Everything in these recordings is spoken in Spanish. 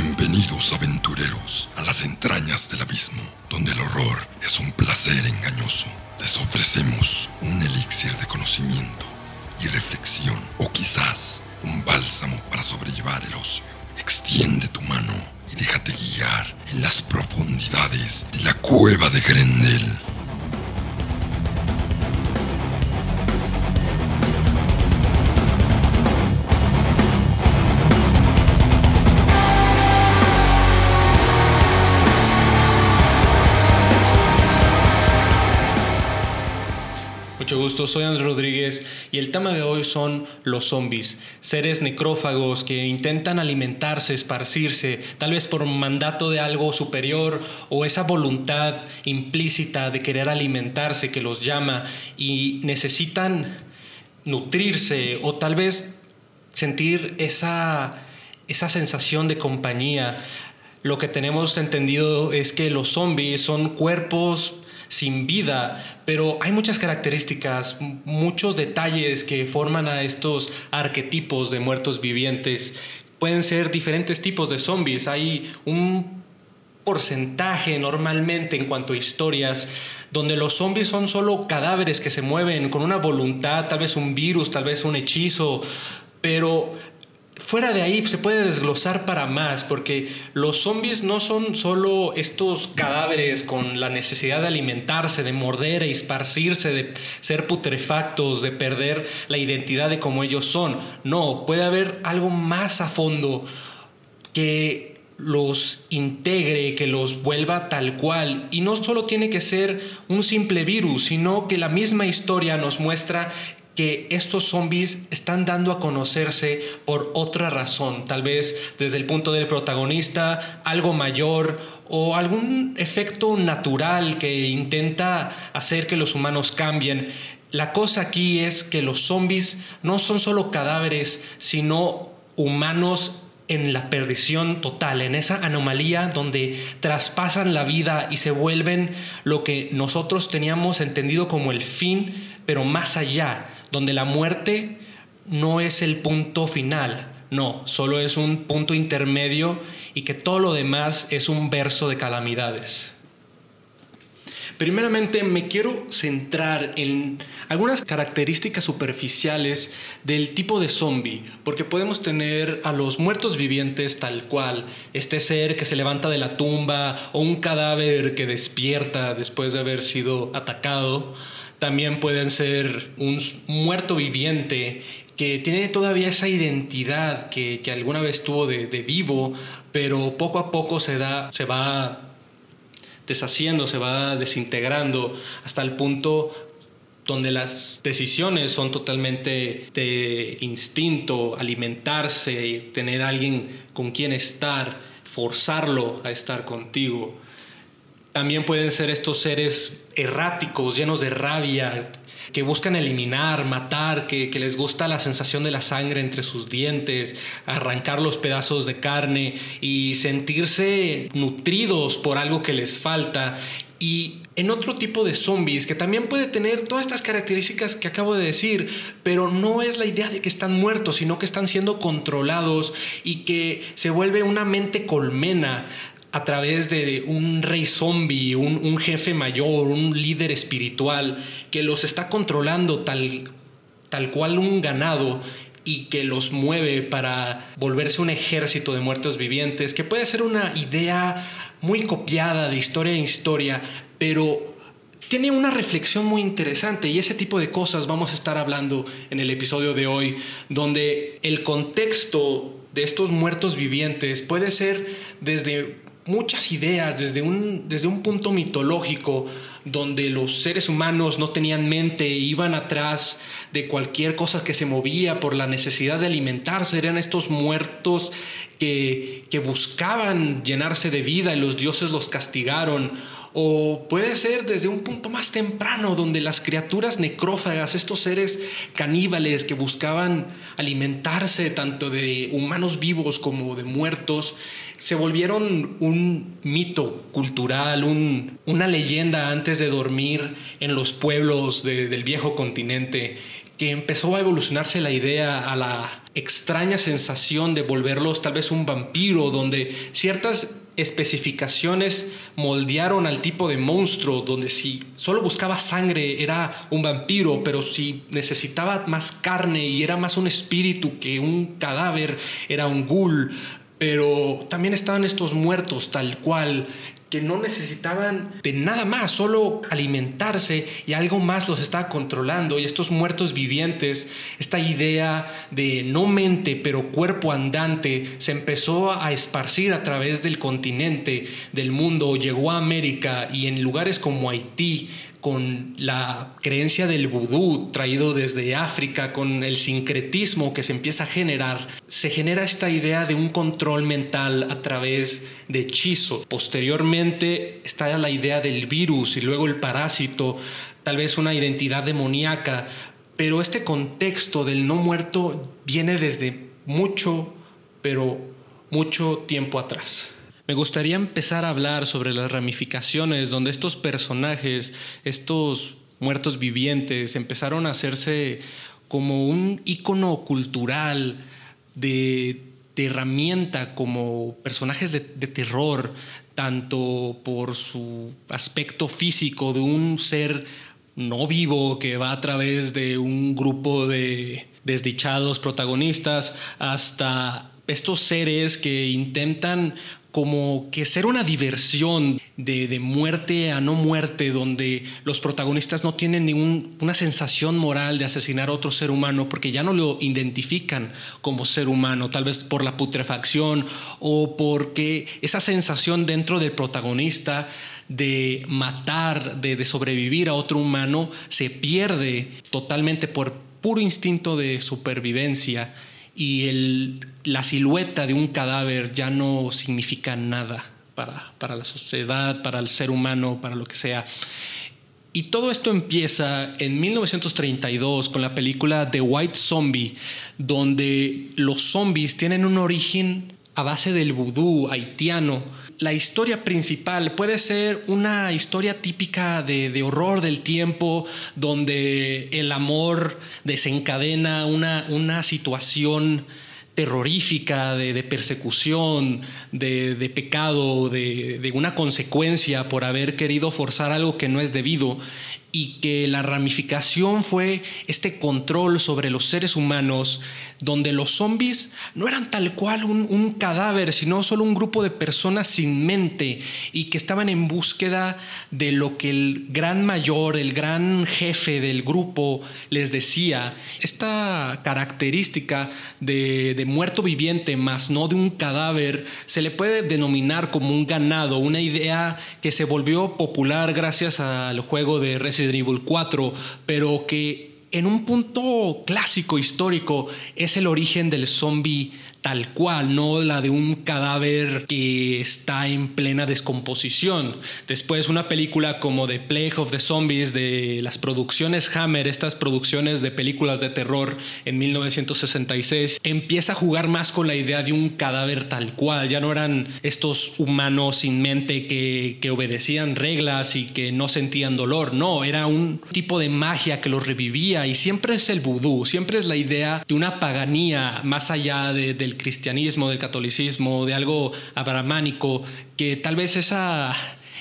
Bienvenidos aventureros a las entrañas del abismo, donde el horror es un placer engañoso. Les ofrecemos un elixir de conocimiento y reflexión, o quizás un bálsamo para sobrellevar el ocio. Extiende tu mano y déjate guiar en las profundidades de la cueva de Grendel. Soy Andrés Rodríguez y el tema de hoy son los zombies, seres necrófagos que intentan alimentarse, esparcirse, tal vez por mandato de algo superior o esa voluntad implícita de querer alimentarse que los llama y necesitan nutrirse o tal vez sentir esa, esa sensación de compañía. Lo que tenemos entendido es que los zombies son cuerpos sin vida, pero hay muchas características, muchos detalles que forman a estos arquetipos de muertos vivientes. Pueden ser diferentes tipos de zombies. Hay un porcentaje normalmente en cuanto a historias donde los zombies son solo cadáveres que se mueven con una voluntad, tal vez un virus, tal vez un hechizo, pero fuera de ahí se puede desglosar para más, porque los zombies no son solo estos cadáveres con la necesidad de alimentarse, de morder e esparcirse, de ser putrefactos, de perder la identidad de cómo ellos son. No, puede haber algo más a fondo que los integre, que los vuelva tal cual. Y no solo tiene que ser un simple virus, sino que la misma historia nos muestra que estos zombies están dando a conocerse por otra razón, tal vez desde el punto del protagonista, algo mayor o algún efecto natural que intenta hacer que los humanos cambien. La cosa aquí es que los zombies no son solo cadáveres, sino humanos en la perdición total, en esa anomalía donde traspasan la vida y se vuelven lo que nosotros teníamos entendido como el fin, pero más allá donde la muerte no es el punto final, no, solo es un punto intermedio y que todo lo demás es un verso de calamidades. Primeramente me quiero centrar en algunas características superficiales del tipo de zombie, porque podemos tener a los muertos vivientes tal cual, este ser que se levanta de la tumba o un cadáver que despierta después de haber sido atacado, también pueden ser un muerto viviente que tiene todavía esa identidad que, alguna vez tuvo de, vivo, pero poco a poco se, da, se va deshaciendo, se va desintegrando hasta el punto donde las decisiones son totalmente de instinto, alimentarse, tener alguien con quien estar, forzarlo a estar contigo. También pueden ser estos seres erráticos, llenos de rabia, que buscan eliminar, matar, que, les gusta la sensación de la sangre entre sus dientes, arrancar los pedazos de carne y sentirse nutridos por algo que les falta. Y en otro tipo de zombies que también puede tener todas estas características que acabo de decir, pero no es la idea de que están muertos, sino que están siendo controlados y que se vuelve una mente colmena a través de un rey zombie, un, jefe mayor, un líder espiritual que los está controlando tal, tal cual un ganado y que los mueve para volverse un ejército de muertos vivientes, que puede ser una idea muy copiada de historia en historia, pero tiene una reflexión muy interesante y ese tipo de cosas vamos a estar hablando en el episodio de hoy, donde el contexto de estos muertos vivientes puede ser desde muchas ideas desde un, desde un punto mitológico donde los seres humanos no tenían mente, iban atrás de cualquier cosa que se movía por la necesidad de alimentarse, eran estos muertos que, que buscaban llenarse de vida y los dioses los castigaron. O puede ser desde un punto más temprano, donde las criaturas necrófagas, estos seres caníbales que buscaban alimentarse tanto de humanos vivos como de muertos, se volvieron un mito cultural, una leyenda antes de dormir en los pueblos del viejo continente, que empezó a evolucionarse la idea a la extraña sensación de volverlos tal vez un vampiro, donde ciertas especificaciones moldearon al tipo de monstruo, donde si solo buscaba sangre era un vampiro, pero si necesitaba más carne y era más un espíritu que un cadáver, era un ghoul. Pero también estaban estos muertos tal cual que no necesitaban de nada más, solo alimentarse y algo más los estaba controlando. Y estos muertos vivientes, esta idea de no mente pero cuerpo andante, se empezó a esparcir a través del continente, del mundo, llegó a América y en lugares como Haití, con la creencia del vudú traído desde África, con el sincretismo que se empieza a generar, se genera esta idea de un control mental a través de hechizo. Posteriormente está la idea del virus y luego el parásito, tal vez una identidad demoníaca, pero este contexto del no muerto viene desde mucho, pero mucho tiempo atrás. Me gustaría empezar a hablar sobre las ramificaciones donde estos personajes, estos muertos vivientes, empezaron a hacerse como un icono cultural de, herramienta, como personajes de, terror, tanto por su aspecto físico de un ser no vivo que va a través de un grupo de desdichados protagonistas hasta estos seres que intentan como que ser una diversión de, muerte a no muerte, donde los protagonistas no tienen ninguna sensación moral de asesinar a otro ser humano porque ya no lo identifican como ser humano, tal vez por la putrefacción o porque esa sensación dentro del protagonista de matar, de, de sobrevivir a otro humano, se pierde totalmente por puro instinto de supervivencia y la silueta de un cadáver ya no significa nada para, para la sociedad, para el ser humano, para lo que sea. Y todo esto empieza en 1932 con la película The White Zombie, donde los zombies tienen un origen a base del vudú haitiano. La historia principal puede ser una historia típica de, horror del tiempo, donde el amor desencadena una, una situación terrorífica, de, persecución, de, pecado, de, de, una consecuencia por haber querido forzar algo que no es debido y que la ramificación fue este control sobre los seres humanos, donde los zombies no eran tal cual un, cadáver, sino solo un grupo de personas sin mente y que estaban en búsqueda de lo que el gran mayor, el gran jefe del grupo les decía. Esta característica de, muerto viviente, más no de un cadáver, se le puede denominar como un ganado, una idea que se volvió popular gracias al juego de Resident Resident Evil 4, pero que en un punto clásico histórico es el origen del zombie tal cual, no la de un cadáver que está en plena descomposición. Después una película como The Plague of the Zombies de las producciones Hammer, estas producciones de películas de terror en 1966, empieza a jugar más con la idea de un cadáver tal cual, ya no eran estos humanos sin mente que, que obedecían reglas y que no sentían dolor, no, era un tipo de magia que los revivía y siempre es el vudú, siempre es la idea de una paganía más allá de, de cristianismo, del catolicismo, de algo abramánico, que tal vez esa,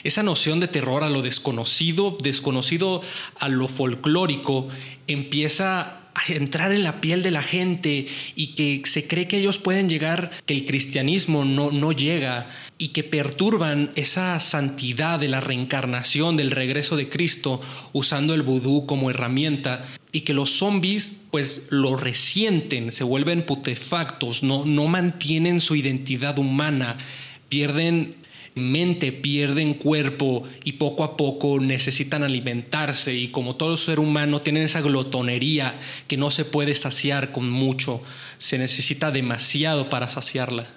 esa noción de terror a lo desconocido, desconocido a lo folclórico, empieza entrar en la piel de la gente y que se cree que ellos pueden llegar, que el cristianismo no, no llega y que perturban esa santidad de la reencarnación, del regreso de Cristo, usando el vudú como herramienta y que los zombies pues lo resienten, se vuelven putefactos, no, no mantienen su identidad humana, pierden mente, pierden cuerpo y poco a poco necesitan alimentarse y como todo ser humano tienen esa glotonería que no se puede saciar con mucho, se necesita demasiado para saciarla.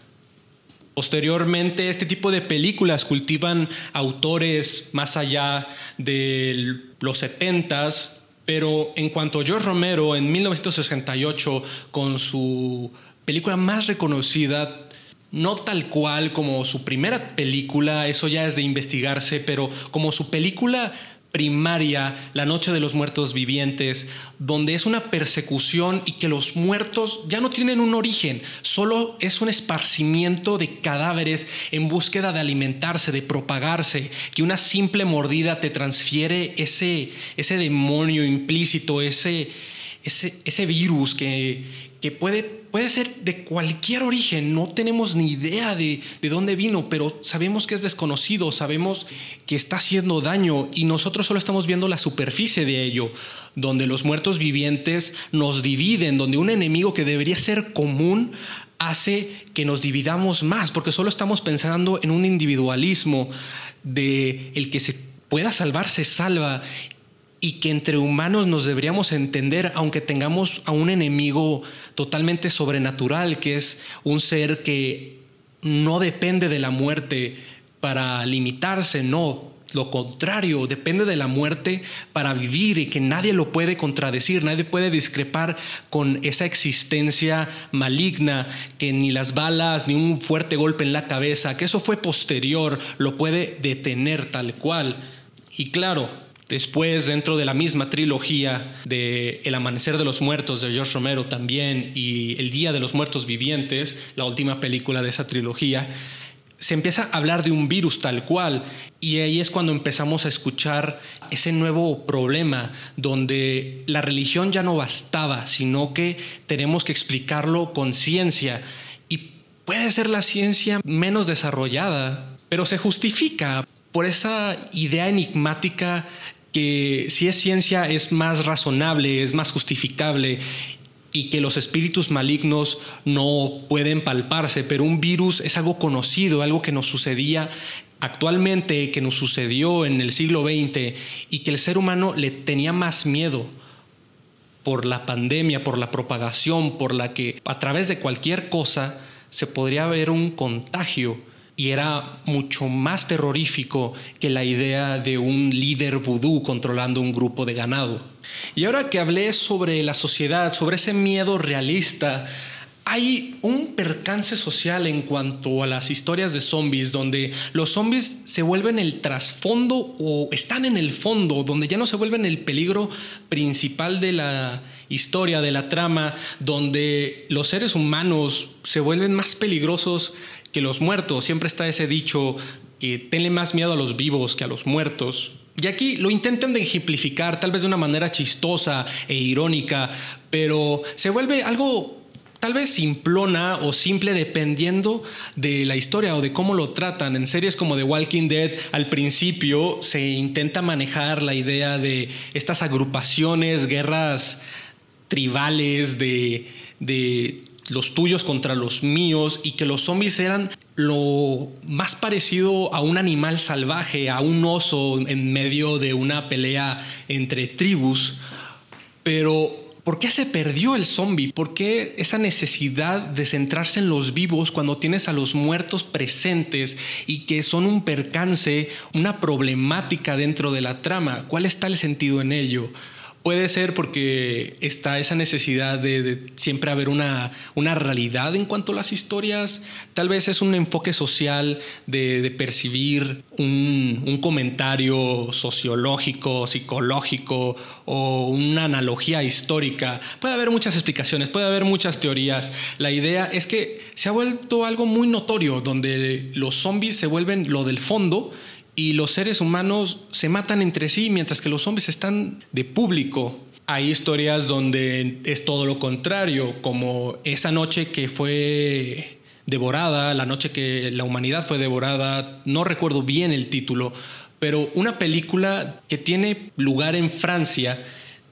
Posteriormente, este tipo de películas cultivan autores más allá de los 70s, pero en cuanto a George Romero en 1968 con su película más reconocida, no tal cual como su primera película, eso ya es de investigarse, pero como su película primaria, la noche de los muertos vivientes, donde es una persecución y que los muertos ya no tienen un origen, solo es un esparcimiento de cadáveres en búsqueda de alimentarse, de propagarse, que una simple mordida te transfiere ese, ese demonio implícito, ese, ese, ese virus que, que puede, puede ser de cualquier origen, no tenemos ni idea de, de, dónde vino, pero sabemos que es desconocido, sabemos que está haciendo daño y nosotros solo estamos viendo la superficie de ello, donde los muertos vivientes nos dividen, donde un enemigo que debería ser común hace que nos dividamos más, porque solo estamos pensando en un individualismo de el que se pueda salvar se salva y que entre humanos nos deberíamos entender, aunque tengamos a un enemigo totalmente sobrenatural, que es un ser que no depende de la muerte para limitarse, no, lo contrario, depende de la muerte para vivir y que nadie lo puede contradecir, nadie puede discrepar con esa existencia maligna que ni las balas, ni un fuerte golpe en la cabeza, que eso fue posterior, lo puede detener tal cual. Y claro, Después, dentro de la misma trilogía de El Amanecer de los Muertos de George Romero también y El Día de los Muertos Vivientes, la última película de esa trilogía, se empieza a hablar de un virus tal cual. Y ahí es cuando empezamos a escuchar ese nuevo problema donde la religión ya no bastaba, sino que tenemos que explicarlo con ciencia. Y puede ser la ciencia menos desarrollada, pero se justifica por esa idea enigmática que si es ciencia es más razonable, es más justificable y que los espíritus malignos no pueden palparse, pero un virus es algo conocido, algo que nos sucedía actualmente, que nos sucedió en el siglo XX y que el ser humano le tenía más miedo por la pandemia, por la propagación, por la que a través de cualquier cosa se podría ver un contagio y era mucho más terrorífico que la idea de un líder vudú controlando un grupo de ganado. Y ahora que hablé sobre la sociedad, sobre ese miedo realista, hay un percance social en cuanto a las historias de zombies, donde los zombies se vuelven el trasfondo o están en el fondo, donde ya no se vuelven el peligro principal de la historia, de la trama, donde los seres humanos se vuelven más peligrosos que los muertos. Siempre está ese dicho que tenle más miedo a los vivos que a los muertos. Y aquí lo intentan de ejemplificar, tal vez de una manera chistosa e irónica, pero se vuelve algo tal vez simplona o simple dependiendo de la historia o de cómo lo tratan. En series como The Walking Dead, al principio se intenta manejar la idea de estas agrupaciones, guerras tribales, de, de los tuyos contra los míos y que los zombies eran lo más parecido a un animal salvaje, a un oso en medio de una pelea entre tribus. Pero ¿por qué se perdió el zombie? ¿Por qué esa necesidad de centrarse en los vivos cuando tienes a los muertos presentes y que son un percance, una problemática dentro de la trama? ¿Cuál está el sentido en ello? Puede ser porque está esa necesidad de, siempre haber una, una, realidad en cuanto a las historias. Tal vez es un enfoque social de, percibir un, un, comentario sociológico, psicológico o una analogía histórica. Puede haber muchas explicaciones, puede haber muchas teorías. La idea es que se ha vuelto algo muy notorio, donde los zombies se vuelven lo del fondo y los seres humanos se matan entre sí mientras que los zombies están de público. Hay historias donde es todo lo contrario, como esa noche que fue devorada, la noche que la humanidad fue devorada, no recuerdo bien el título, pero una película que tiene lugar en Francia,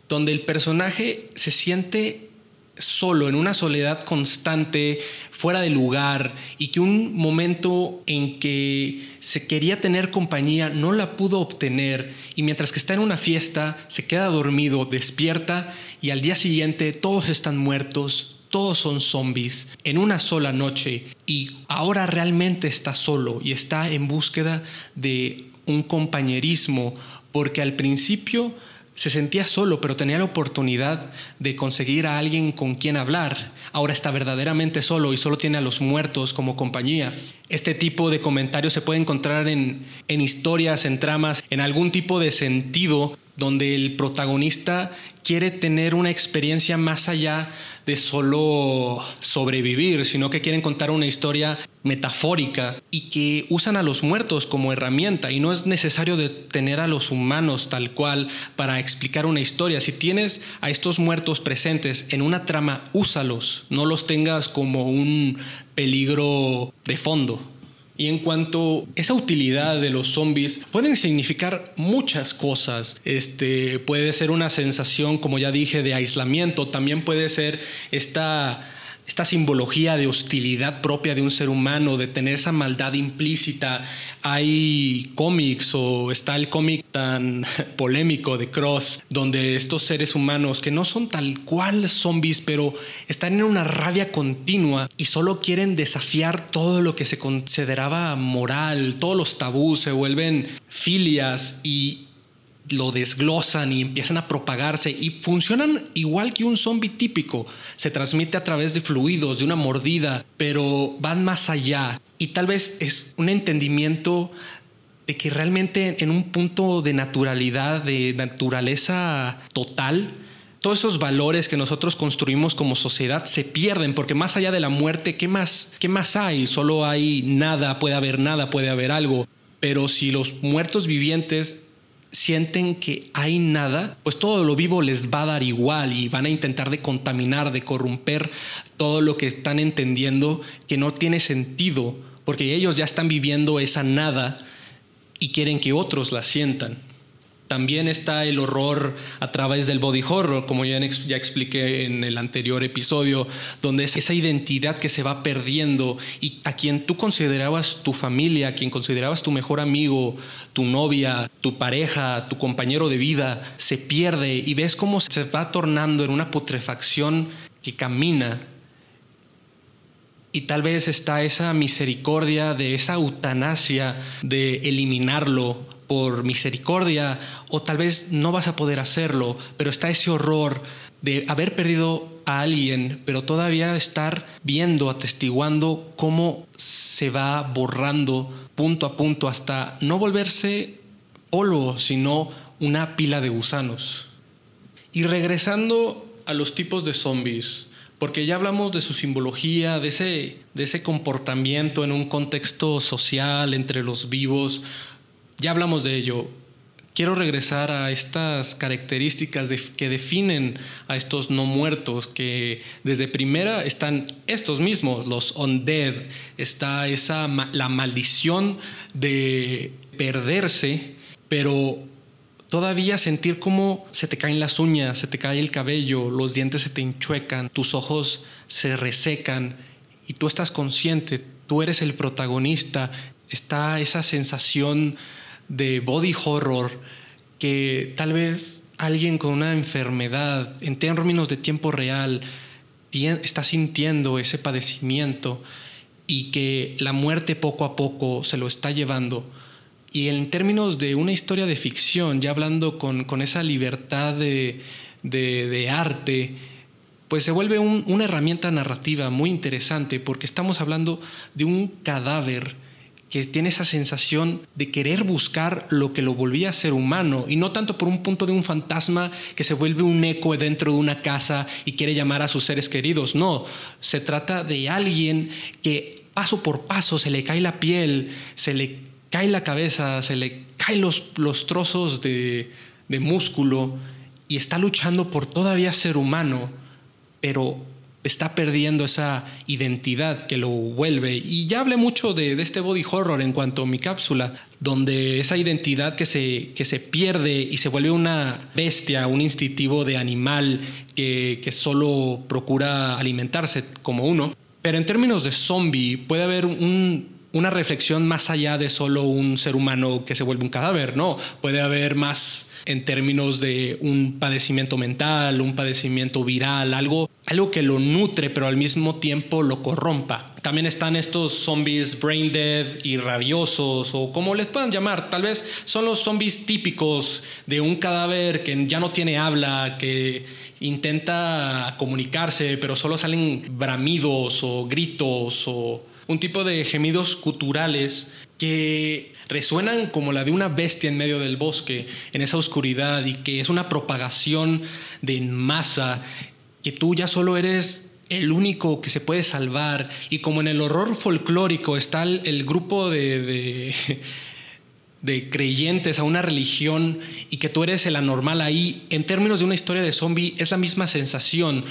donde el personaje se siente solo, en una soledad constante, fuera de lugar, y que un momento en que se quería tener compañía no la pudo obtener, y mientras que está en una fiesta, se queda dormido, despierta, y al día siguiente todos están muertos, todos son zombies en una sola noche y ahora realmente está solo y está en búsqueda de un compañerismo porque al principio se sentía solo, pero tenía la oportunidad de conseguir a alguien con quien hablar. Ahora está verdaderamente solo y solo tiene a los muertos como compañía. Este tipo de comentarios se puede encontrar en, en historias, en tramas, en algún tipo de sentido donde el protagonista quiere tener una experiencia más allá de solo sobrevivir, sino que quieren contar una historia metafórica y que usan a los muertos como herramienta y no es necesario tener a los humanos tal cual para explicar una historia. Si tienes a estos muertos presentes en una trama, úsalos, no los tengas como un peligro de fondo. Y en cuanto a esa utilidad de los zombies, pueden significar muchas cosas. Este, puede ser una sensación, como ya dije, de aislamiento. También puede ser esta esta simbología de hostilidad propia de un ser humano, de tener esa maldad implícita. Hay cómics o está el cómic tan polémico de Cross, donde estos seres humanos que no son tal cual zombies, pero están en una rabia continua y solo quieren desafiar todo lo que se consideraba moral, todos los tabús se vuelven filias y lo desglosan y empiezan a propagarse y funcionan igual que un zombie típico. Se transmite a través de fluidos, de una mordida, pero van más allá. Y tal vez es un entendimiento de que realmente en un punto de naturalidad, de naturaleza total, todos esos valores que nosotros construimos como sociedad se pierden, porque más allá de la muerte, ¿qué más, qué más hay? Solo hay nada, puede haber nada, puede haber algo. Pero si los muertos vivientes sienten que hay nada, pues todo lo vivo les va a dar igual y van a intentar de contaminar, de corromper todo lo que están entendiendo que no tiene sentido, porque ellos ya están viviendo esa nada y quieren que otros la sientan. También está el horror a través del body horror, como ya, expliqué en el anterior episodio, donde es esa identidad que se va perdiendo y a quien tú considerabas tu familia, a quien considerabas tu mejor amigo, tu novia, tu pareja, tu compañero de vida, se pierde y ves cómo se va tornando en una putrefacción que camina. Y tal vez está esa misericordia de esa eutanasia de eliminarlo por misericordia o tal vez no vas a poder hacerlo, pero está ese horror de haber perdido a alguien, pero todavía estar viendo, atestiguando cómo se va borrando punto a punto hasta no volverse polvo, sino una pila de gusanos. Y regresando a los tipos de zombies, porque ya hablamos de su simbología, de ese, de ese comportamiento en un contexto social entre los vivos, ya hablamos de ello. Quiero regresar a estas características que definen a estos no muertos, que desde primera están estos mismos, los undead. Está esa la maldición de perderse, pero todavía sentir cómo se te caen las uñas, se te cae el cabello, los dientes se te enchuecan, tus ojos se resecan y tú estás consciente, tú eres el protagonista. Está esa sensación de body horror que tal vez alguien con una enfermedad en términos de tiempo real está sintiendo ese padecimiento y que la muerte poco a poco se lo está llevando. Y en términos de una historia de ficción, ya hablando con, esa libertad de, arte, pues se vuelve una herramienta narrativa muy interesante porque estamos hablando de un cadáver que tiene esa sensación de querer buscar lo que lo volvía a ser humano y no tanto por un punto de un fantasma que se vuelve un eco dentro de una casa y quiere llamar a sus seres queridos. No, se trata de alguien que paso por paso se le cae la piel, se le cae la cabeza, se le caen los, los trozos de, de músculo y está luchando por todavía ser humano, pero está perdiendo esa identidad que lo vuelve. Y ya hablé mucho de, este body horror en cuanto a mi cápsula, donde esa identidad que se, que se pierde y se vuelve una bestia, un instintivo de animal que, que solo procura alimentarse como uno. Pero en términos de zombie puede haber una reflexión más allá de solo un ser humano que se vuelve un cadáver, no, puede haber más en términos de un padecimiento mental, un padecimiento viral, algo algo que lo nutre, pero al mismo tiempo lo corrompa. También están estos zombies brain dead y rabiosos, o como les puedan llamar. Tal vez son los zombies típicos de un cadáver que ya no tiene habla, que intenta comunicarse, pero solo salen bramidos o gritos o un tipo de gemidos culturales que resuenan como la de una bestia en medio del bosque, en esa oscuridad, y que es una propagación de masa que tú ya solo eres el único que se puede salvar. Y como en el horror folclórico está el, grupo de, de, creyentes a una religión y que tú eres el anormal ahí, en términos de una historia de zombie es la misma sensación,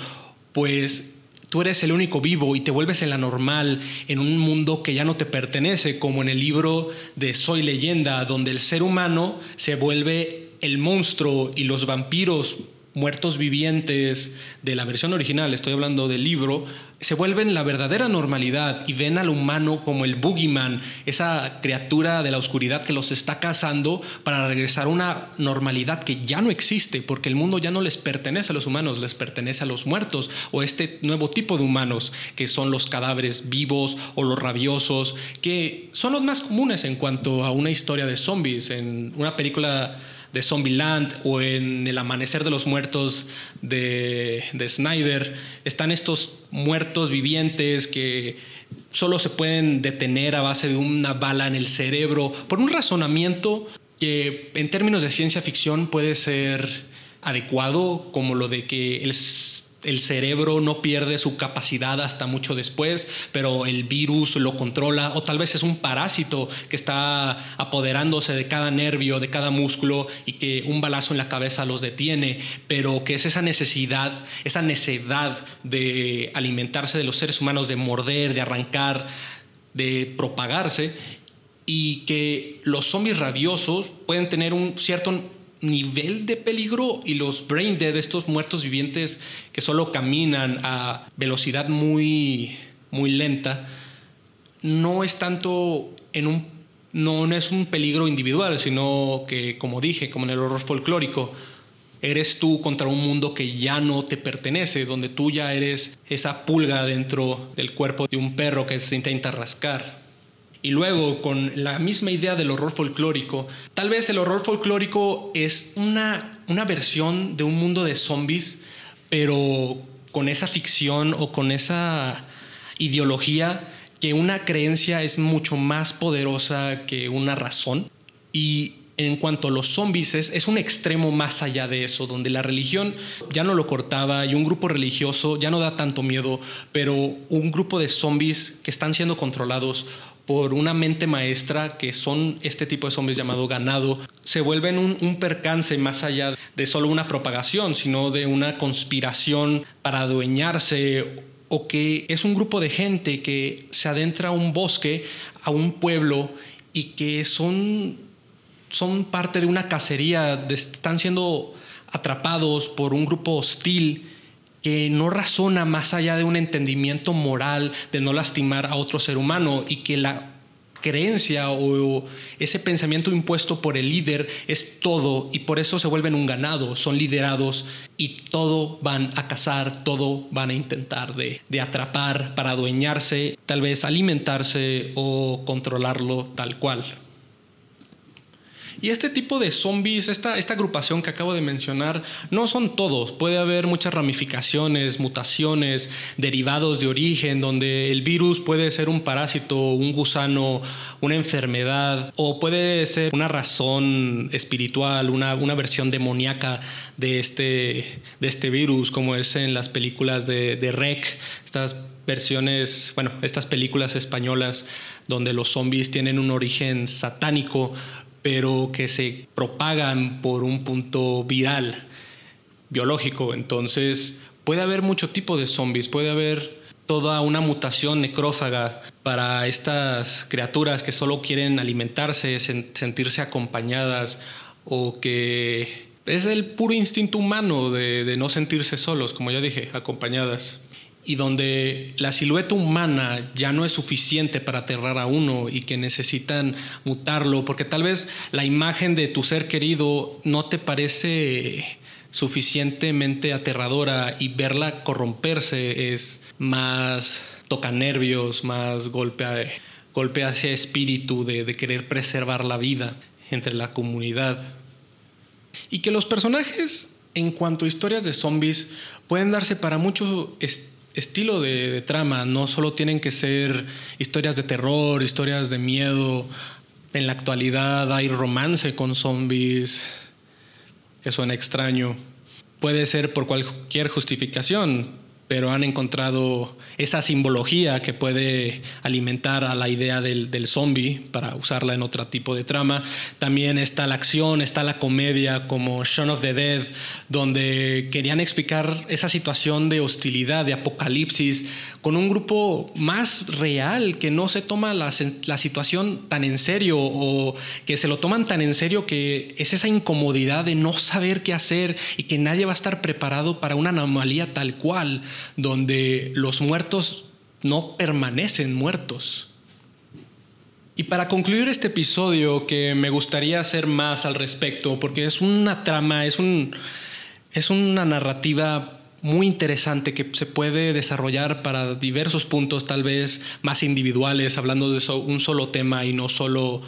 pues tú eres el único vivo y te vuelves el anormal en un mundo que ya no te pertenece, como en el libro de Soy leyenda, donde el ser humano se vuelve el monstruo y los vampiros muertos vivientes de la versión original, estoy hablando del libro, se vuelven la verdadera normalidad y ven al humano como el boogeyman, esa criatura de la oscuridad que los está cazando para regresar a una normalidad que ya no existe, porque el mundo ya no les pertenece a los humanos, les pertenece a los muertos o este nuevo tipo de humanos, que son los cadáveres vivos o los rabiosos, que son los más comunes en cuanto a una historia de zombies. En una película de Zombieland o en El Amanecer de los Muertos de, de Snyder, están estos muertos vivientes que solo se pueden detener a base de una bala en el cerebro por un razonamiento que en términos de ciencia ficción puede ser adecuado, como lo de que el el cerebro no pierde su capacidad hasta mucho después, pero el virus lo controla, o tal vez es un parásito que está apoderándose de cada nervio, de cada músculo, y que un balazo en la cabeza los detiene, pero que es esa necesidad, esa necedad de alimentarse de los seres humanos, de morder, de arrancar, de propagarse, y que los zombies rabiosos pueden tener un cierto nivel de peligro y los brain dead, estos muertos vivientes que solo caminan a velocidad muy, muy lenta, no es tanto en un no, es un peligro individual, sino que, como dije, como en el horror folclórico, eres tú contra un mundo que ya no te pertenece, donde tú ya eres esa pulga dentro del cuerpo de un perro que se intenta rascar. Y luego, con la misma idea del horror folclórico, tal vez el horror folclórico es una, una versión de un mundo de zombies, pero con esa ficción o con esa ideología que una creencia es mucho más poderosa que una razón. Y en cuanto a los zombies, es, es, un extremo más allá de eso, donde la religión ya no lo cortaba y un grupo religioso ya no da tanto miedo, pero un grupo de zombies que están siendo controlados por una mente maestra que son este tipo de zombies llamado ganado, se vuelven un, percance más allá de solo una propagación, sino de una conspiración para adueñarse o que es un grupo de gente que se adentra a un bosque, a un pueblo y que son, son parte de una cacería, están siendo atrapados por un grupo hostil que no razona más allá de un entendimiento moral de no lastimar a otro ser humano y que la creencia o ese pensamiento impuesto por el líder es todo y por eso se vuelven un ganado, son liderados y todo van a cazar, todo van a intentar de, de atrapar para adueñarse, tal vez alimentarse o controlarlo tal cual. Y este tipo de zombies, esta, esta agrupación que acabo de mencionar, no son todos. Puede haber muchas ramificaciones, mutaciones, derivados de origen, donde el virus puede ser un parásito, un gusano, una enfermedad, o puede ser una razón espiritual, una, una versión demoníaca de este, de este virus, como es en las películas de, de Rec, estas versiones, bueno, estas películas españolas donde los zombies tienen un origen satánico, pero que se propagan por un punto viral biológico. Entonces puede haber mucho tipo de zombies, puede haber toda una mutación necrófaga para estas criaturas que solo quieren alimentarse, sentirse acompañadas o que es el puro instinto humano de, de no sentirse solos, como ya dije, acompañadas y donde la silueta humana ya no es suficiente para aterrar a uno y que necesitan mutarlo, porque tal vez la imagen de tu ser querido no te parece suficientemente aterradora y verla corromperse es más toca nervios, más golpe, golpe hacia espíritu de, querer preservar la vida entre la comunidad. Y que los personajes, en cuanto a historias de zombies, pueden darse para mucho estilo de, trama. No solo tienen que ser historias de terror, historias de miedo. En la actualidad hay romance con zombies, que suena extraño. Puede ser por cualquier justificación, pero han encontrado esa simbología que puede alimentar a la idea del, del zombie para usarla en otro tipo de trama. También está la acción, está la comedia como Shaun of the Dead, donde querían explicar esa situación de hostilidad, de apocalipsis, con un grupo más real, que no se toma la, la situación tan en serio o que se lo toman tan en serio que es esa incomodidad de no saber qué hacer y que nadie va a estar preparado para una anomalía tal cual donde los muertos no permanecen muertos. Y para concluir este episodio, que me gustaría hacer más al respecto, porque es una trama, es, un, es una narrativa muy interesante que se puede desarrollar para diversos puntos, tal vez más individuales, hablando de un solo tema y no solo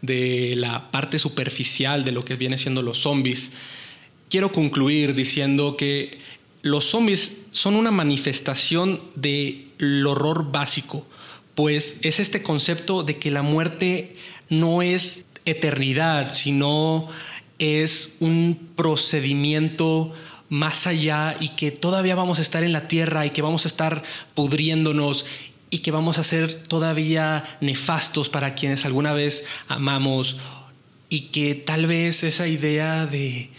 de la parte superficial de lo que viene siendo los zombies. Quiero concluir diciendo que los zombies son una manifestación del horror básico, pues es este concepto de que la muerte no es eternidad, sino es un procedimiento más allá y que todavía vamos a estar en la tierra y que vamos a estar pudriéndonos y que vamos a ser todavía nefastos para quienes alguna vez amamos y que tal vez esa idea de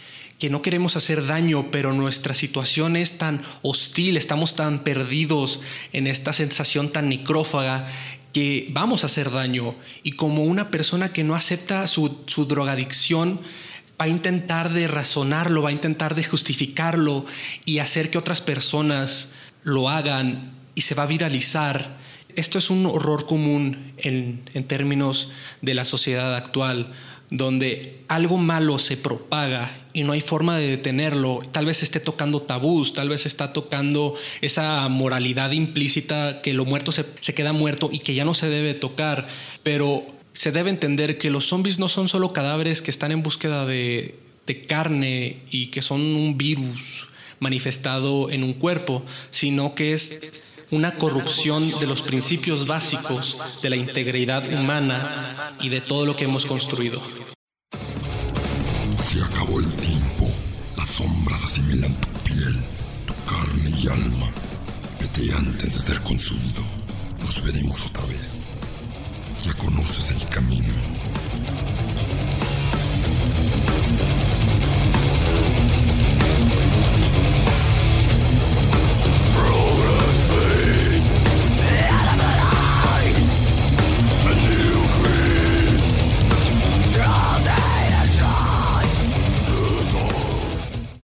que no queremos hacer daño, pero nuestra situación es tan hostil, estamos tan perdidos en esta sensación tan necrófaga que vamos a hacer daño. Y como una persona que no acepta su, su drogadicción, va a intentar de razonarlo, va a intentar de justificarlo y hacer que otras personas lo hagan y se va a viralizar. Esto es un horror común en, en términos de la sociedad actual donde algo malo se propaga y no hay forma de detenerlo, tal vez esté tocando tabús, tal vez está tocando esa moralidad implícita que lo muerto se, queda muerto y que ya no se debe tocar, pero se debe entender que los zombies no son solo cadáveres que están en búsqueda de, de carne y que son un virus manifestado en un cuerpo, sino que es una corrupción de los principios básicos de la integridad humana y de todo lo que hemos construido. Ser consumido. Nos veremos otra vez. Ya conoces el camino.